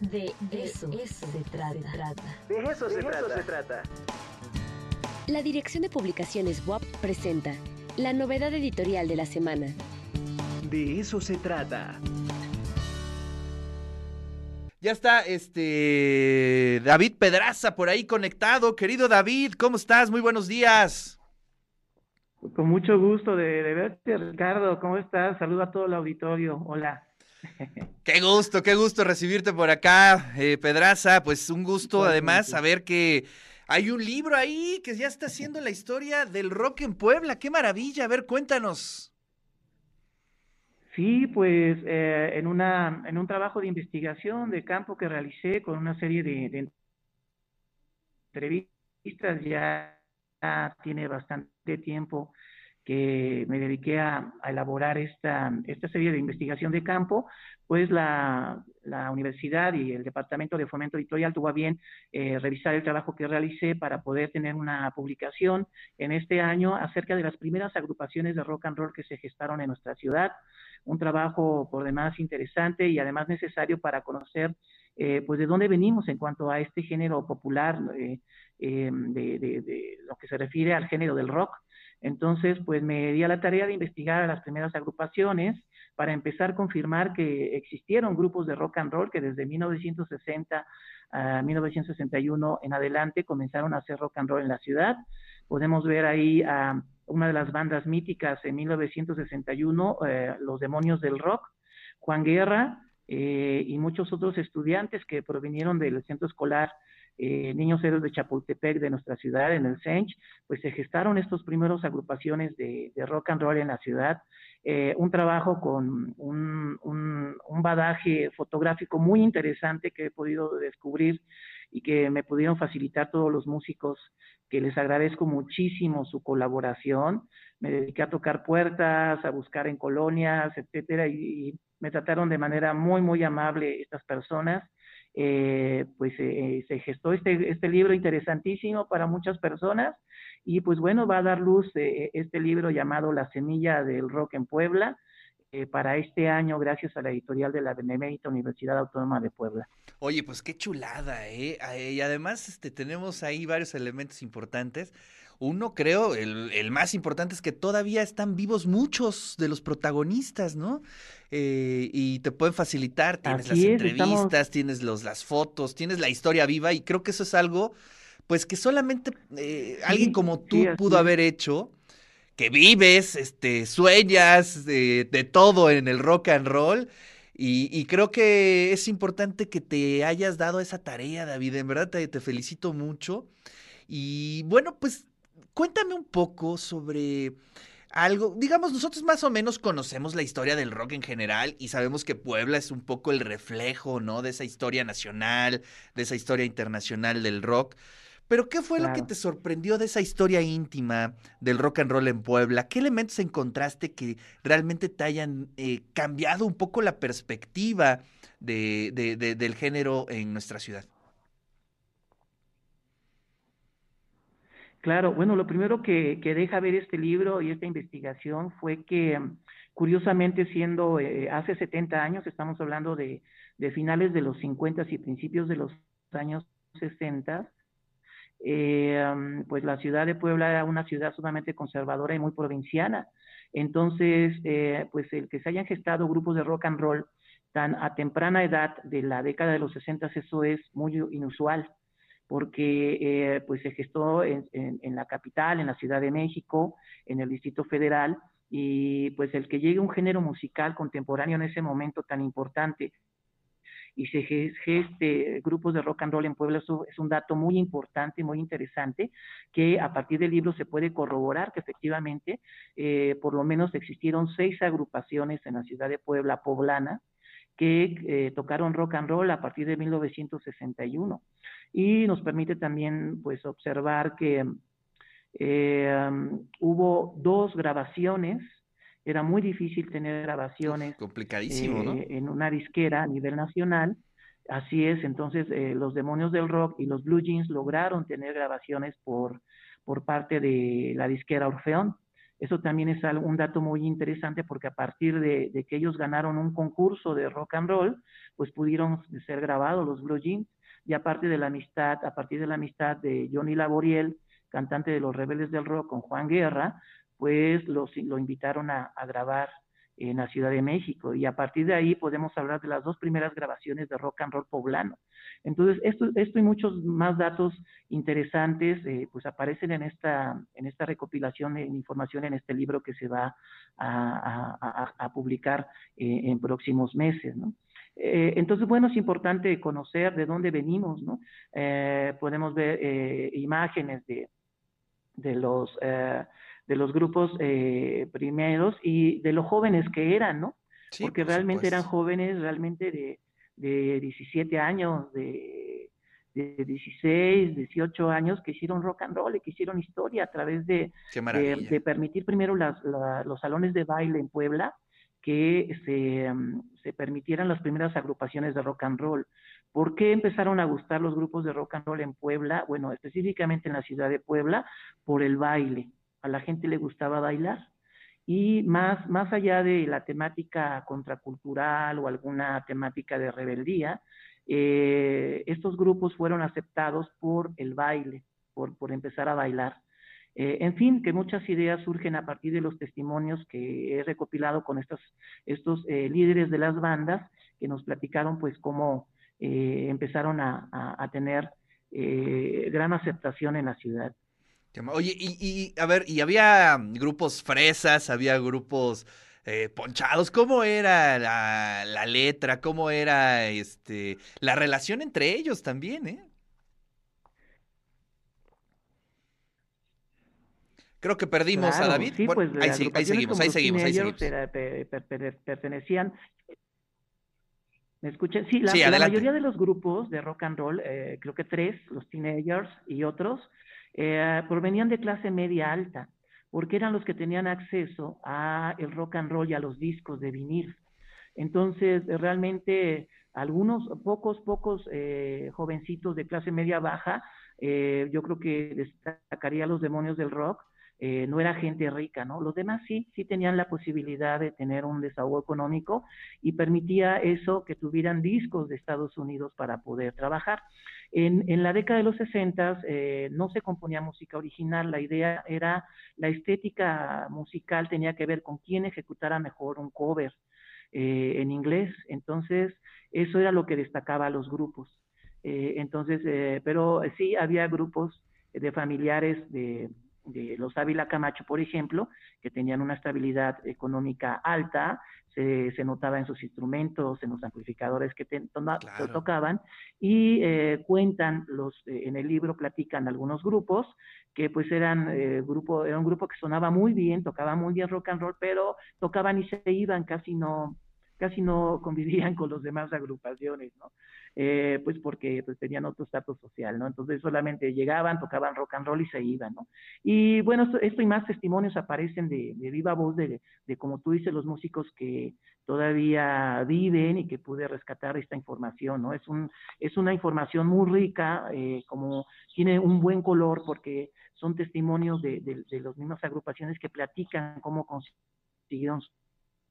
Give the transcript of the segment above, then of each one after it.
De, eso, se, trata. De eso, se, trata. La Dirección de Publicaciones WAP presenta la novedad editorial de la semana. De eso se trata. Ya está este David Pedraza por ahí conectado. Querido David, ¿cómo estás? Muy buenos días. Con mucho gusto de, de verte, Ricardo. ¿Cómo estás? Saludo a todo el auditorio. Hola. Qué gusto, qué gusto recibirte por acá, eh, Pedraza. Pues un gusto además saber que hay un libro ahí que ya está haciendo la historia del rock en Puebla. Qué maravilla. A ver, cuéntanos. Sí, pues eh, en, una, en un trabajo de investigación de campo que realicé con una serie de, entrevistas, ya tiene bastante tiempo que me dediqué a, elaborar esta, esta serie de investigación de campo, pues la, la universidad y el Departamento de Fomento Editorial tuvo a bien eh, revisar el trabajo que realicé para poder tener una publicación en este año acerca de las primeras agrupaciones de rock and roll que se gestaron en nuestra ciudad. Un trabajo por demás interesante y además necesario para conocer eh, pues de dónde venimos en cuanto a este género popular, eh, de, de, de, lo que se refiere al género del rock. Entonces, pues me di a la tarea de investigar a las primeras agrupaciones para empezar a confirmar que existieron grupos de rock and roll que desde 1960 a 1961 en adelante comenzaron a hacer rock and roll en la ciudad. Podemos ver ahí a una de las bandas míticas en 1961, eh, Los Demonios del Rock, Juan Guerra eh, y muchos otros estudiantes que provinieron del centro escolar eh, Niños Héroes de Chapultepec, de nuestra ciudad, en el Sench, pues se gestaron estos primeros agrupaciones de, rock and roll en la ciudad. Eh, un trabajo con un, un, badaje fotográfico muy interesante que he podido descubrir y que me pudieron facilitar todos los músicos que les agradezco muchísimo su colaboración. Me dediqué a tocar puertas, a buscar en colonias, etcétera, y me trataron de manera muy, muy amable estas personas eh, pues eh, se gestó este, este libro interesantísimo para muchas personas y pues bueno, va a dar luz eh, este libro llamado La Semilla del Rock en Puebla. para este año, gracias a la editorial de la Benemérita Universidad Autónoma de Puebla. Oye, pues qué chulada, ¿eh? Y además este, tenemos ahí varios elementos importantes. Uno, creo, el, más importante es que todavía están vivos muchos de los protagonistas, ¿no? Eh, y te pueden facilitar, tienes las entrevistas, tienes los, las fotos, tienes la historia viva y creo que eso es algo, pues que solamente eh, alguien como tú pudo haber hecho, que vives, este, sueñas de, de todo en el rock and roll. Y, y, creo que es importante que te hayas dado esa tarea, David. En verdad te, te felicito mucho. Y bueno, pues Cuéntame un poco sobre algo, digamos, nosotros más o menos conocemos la historia del rock en general y sabemos que Puebla es un poco el reflejo, ¿no? De esa historia nacional, de esa historia internacional del rock. Pero ¿qué fue lo que te sorprendió de esa historia íntima del rock and roll en Puebla? ¿Qué elementos encontraste que realmente te hayan eh, cambiado un poco la perspectiva de, del género en nuestra ciudad? Claro, bueno, lo primero que, deja ver este libro y esta investigación fue que, curiosamente, siendo eh, hace 70 años, estamos hablando de, finales de los 50 y principios de los años 60, eh, pues la ciudad de Puebla era una ciudad sumamente conservadora y muy provinciana. Entonces, eh, pues el que se hayan gestado grupos de rock and roll tan a temprana edad de la década de los 60, eso es muy inusual porque eh, pues se gestó en, la capital, en la Ciudad de México, en el Distrito Federal, y pues el que llegue un género musical contemporáneo en ese momento tan importante y se geste grupos de rock and roll en Puebla, es un dato muy importante, muy interesante, que a partir del libro se puede corroborar que efectivamente eh, por lo menos existieron seis agrupaciones en la ciudad de Puebla poblana, que eh, tocaron rock and roll a partir de 1961 y nos permite también pues observar que eh, hubo dos grabaciones. Era muy difícil tener grabaciones complicadísimo eh, en una disquera a nivel nacional. Así es entonces los demonios del rock y los blue jeans lograron tener grabaciones por por parte de la disquera Orfeón. Eso también es un dato muy interesante porque a partir de, que ellos ganaron un concurso de rock and roll, pues pudieron ser grabados los Blue Jeans y aparte de la amistad, a partir de la amistad de Johnny Laboriel, cantante de los Rebeldes del Rock con Juan Guerra, pues los, lo invitaron a, grabar en la Ciudad de México y a partir de ahí podemos hablar de las dos primeras grabaciones de rock and roll poblano. Entonces, esto, esto y muchos más datos interesantes eh, pues aparecen en esta, en esta recopilación de información en este libro que se va a, publicar eh, en próximos meses, eh, entonces, bueno, es importante conocer de dónde venimos, ¿no? podemos ver imágenes de, de los de los grupos eh, primeros y de los jóvenes que eran, ¿no? Porque realmente eran jóvenes realmente de, de 17 años, de, de 16, 18 años que hicieron rock and roll y que hicieron historia a través de, de, permitir primero las, los salones de baile en Puebla, que se, mm, se, permitieran las primeras agrupaciones de rock and roll. ¿Por qué empezaron a gustar los grupos de rock and roll en Puebla? Bueno, específicamente en la ciudad de Puebla, por el baile a la gente le gustaba bailar. Y más, más allá de la temática contracultural o alguna temática de rebeldía, eh, estos grupos fueron aceptados por el baile, por, por empezar a bailar. Eh, en fin, que muchas ideas surgen a partir de los testimonios que he recopilado con estos, estos eh, líderes de las bandas que nos platicaron pues cómo empezaron a, a tener gran aceptación en la ciudad. Oye, y, a ver, y había grupos fresas, había grupos eh, ponchados. ¿Cómo era la, letra? ¿Cómo era este la relación entre ellos también, eh? Creo que perdimos a David. Sí, pues, ahí, seguimos, ahí seguimos, ahí seguimos. pertenecían. ¿Me escuchan? Sí, la, mayoría de los grupos de rock and roll, eh, creo que tres, los teenagers y otros, eh, provenían de clase media alta, porque eran los que tenían acceso a el rock and roll y a los discos de vinil. Entonces, eh, realmente, algunos, pocos, pocos eh, jovencitos de clase media baja, yo creo que destacaría los demonios del rock, no era gente rica, ¿no? Los demás sí, sí tenían la posibilidad de tener un desahogo económico y permitía eso que tuvieran discos de Estados Unidos para poder trabajar. En, la década de los 60 eh, no se componía música original, la idea era, la estética musical tenía que ver con quién ejecutara mejor un cover eh, en inglés, entonces eso era lo que destacaba a los grupos. Eh, entonces, pero sí había grupos de familiares de, de los Ávila Camacho, por ejemplo, que tenían una estabilidad económica alta, se, notaba en sus instrumentos, en los amplificadores que tocaban, y eh, cuentan, los, eh, en el libro platican algunos grupos, que pues eran, eh, grupo, era un grupo que sonaba muy bien, tocaba muy bien rock and roll, pero tocaban y se iban, casi no, casi no convivían con los demás agrupaciones, ¿no? Eh, pues porque pues, tenían otro estatus social, ¿no? Entonces solamente llegaban, tocaban rock and roll y se iban, ¿no? Y bueno, esto, y más testimonios aparecen de, viva voz de, de, como tú dices, los músicos que todavía viven y que pude rescatar esta información, ¿no? Es, un, es una información muy rica, eh, como tiene un buen color porque son testimonios de, de, las mismas agrupaciones que platican cómo consiguieron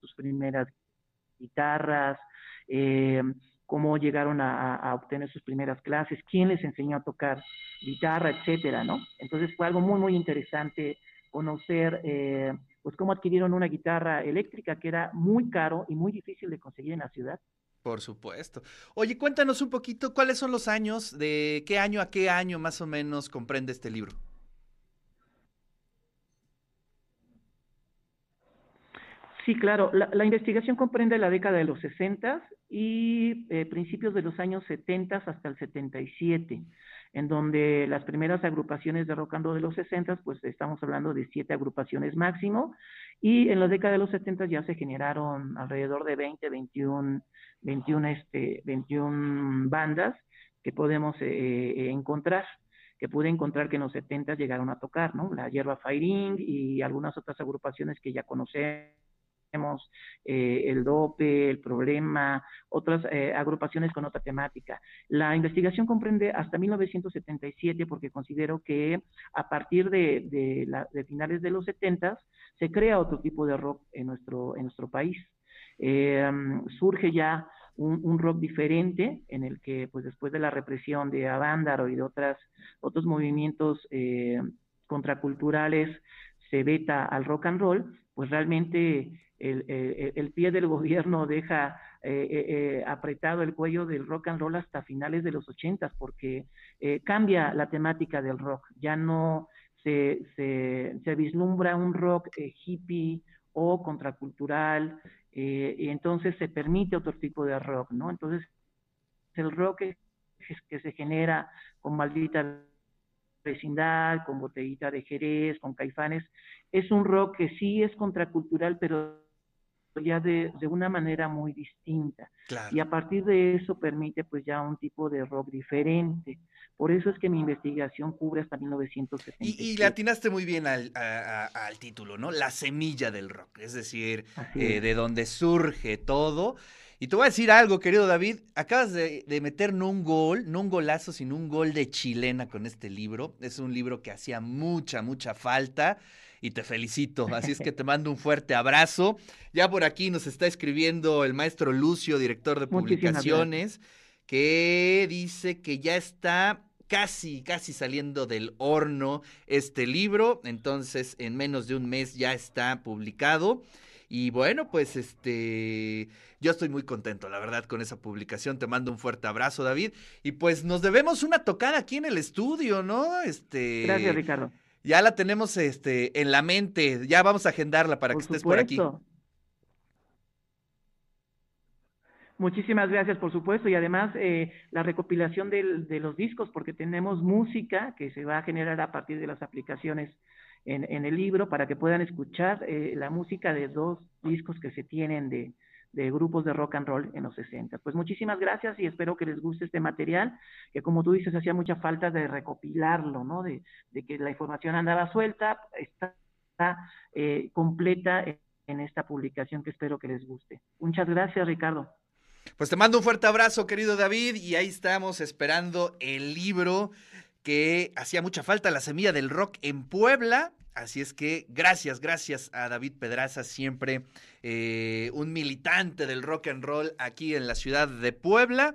sus primeras guitarras, eh, cómo llegaron a, obtener sus primeras clases, quién les enseñó a tocar guitarra, etcétera, ¿no? Entonces fue algo muy, muy interesante conocer, eh, pues, cómo adquirieron una guitarra eléctrica que era muy caro y muy difícil de conseguir en la ciudad. Por supuesto. Oye, cuéntanos un poquito, ¿cuáles son los años, de qué año a qué año más o menos comprende este libro? Sí, claro. La, investigación comprende la década de los 60 y eh, principios de los años 70 hasta el 77, en donde las primeras agrupaciones de rock and roll de los 60, pues estamos hablando de siete agrupaciones máximo, y en la década de los 70 ya se generaron alrededor de 20, 21, 21, este, 21 bandas que podemos eh, encontrar que pude encontrar que en los 70 llegaron a tocar, ¿no? La Hierba Firing y algunas otras agrupaciones que ya conocemos eh, el dope, el problema, otras eh, agrupaciones con otra temática. La investigación comprende hasta 1977 porque considero que a partir de, finales de los 70 se crea otro tipo de rock en nuestro, en nuestro país. Eh, surge ya un, rock diferente en el que pues después de la represión de Avándaro y de otras, otros movimientos contraculturales se veta al rock and roll, pues realmente el, pie del gobierno deja eh, eh, eh, apretado el cuello del rock and roll hasta finales de los ochentas, porque cambia la temática del rock, ya no se, se, vislumbra un rock hippie o contracultural, y entonces se permite otro tipo de rock, ¿no? Entonces, el rock que se genera con maldita vecindad, con botellita de Jerez, con caifanes, es un rock que sí es contracultural, pero ya de, una manera muy distinta. Y a partir de eso permite pues ya un tipo de rock diferente. Por eso es que mi investigación cubre hasta 1970. Y, y le atinaste muy bien al, al, título, ¿no? La semilla del rock, es decir, eh, de donde surge todo. Y te voy a decir algo, querido David. Acabas de, meter no un gol, no un golazo, sino un gol de chilena con este libro. Es un libro que hacía mucha, mucha falta y te felicito. Así es que te mando un fuerte abrazo. Ya por aquí nos está escribiendo el maestro Lucio, director de publicaciones, que dice que ya está casi, casi saliendo del horno este libro. Entonces, en menos de un mes ya está publicado. Y bueno, pues este, yo estoy muy contento, la verdad, con esa publicación. Te mando un fuerte abrazo, David. Y pues nos debemos una tocada aquí en el estudio, ¿no? Este. Gracias, Ricardo. Ya la tenemos este, en la mente. Ya vamos a agendarla para que estés por aquí. Muchísimas gracias, por supuesto, y además eh, la recopilación de los discos, porque tenemos música que se va a generar a partir de las aplicaciones en, el libro para que puedan escuchar eh, la música de dos discos que se tienen de, grupos de rock and roll en los 60. Pues muchísimas gracias y espero que les guste este material, que como tú dices, hacía mucha falta de recopilarlo, ¿no? De, que la información andaba suelta, está, eh, completa en esta publicación que espero que les guste. Muchas gracias, Ricardo. Pues te mando un fuerte abrazo, querido David, y ahí estamos esperando el libro que hacía mucha falta, La Semilla del Rock en Puebla. Así es que gracias, gracias a David Pedraza, siempre eh, un militante del rock and roll aquí en la ciudad de Puebla.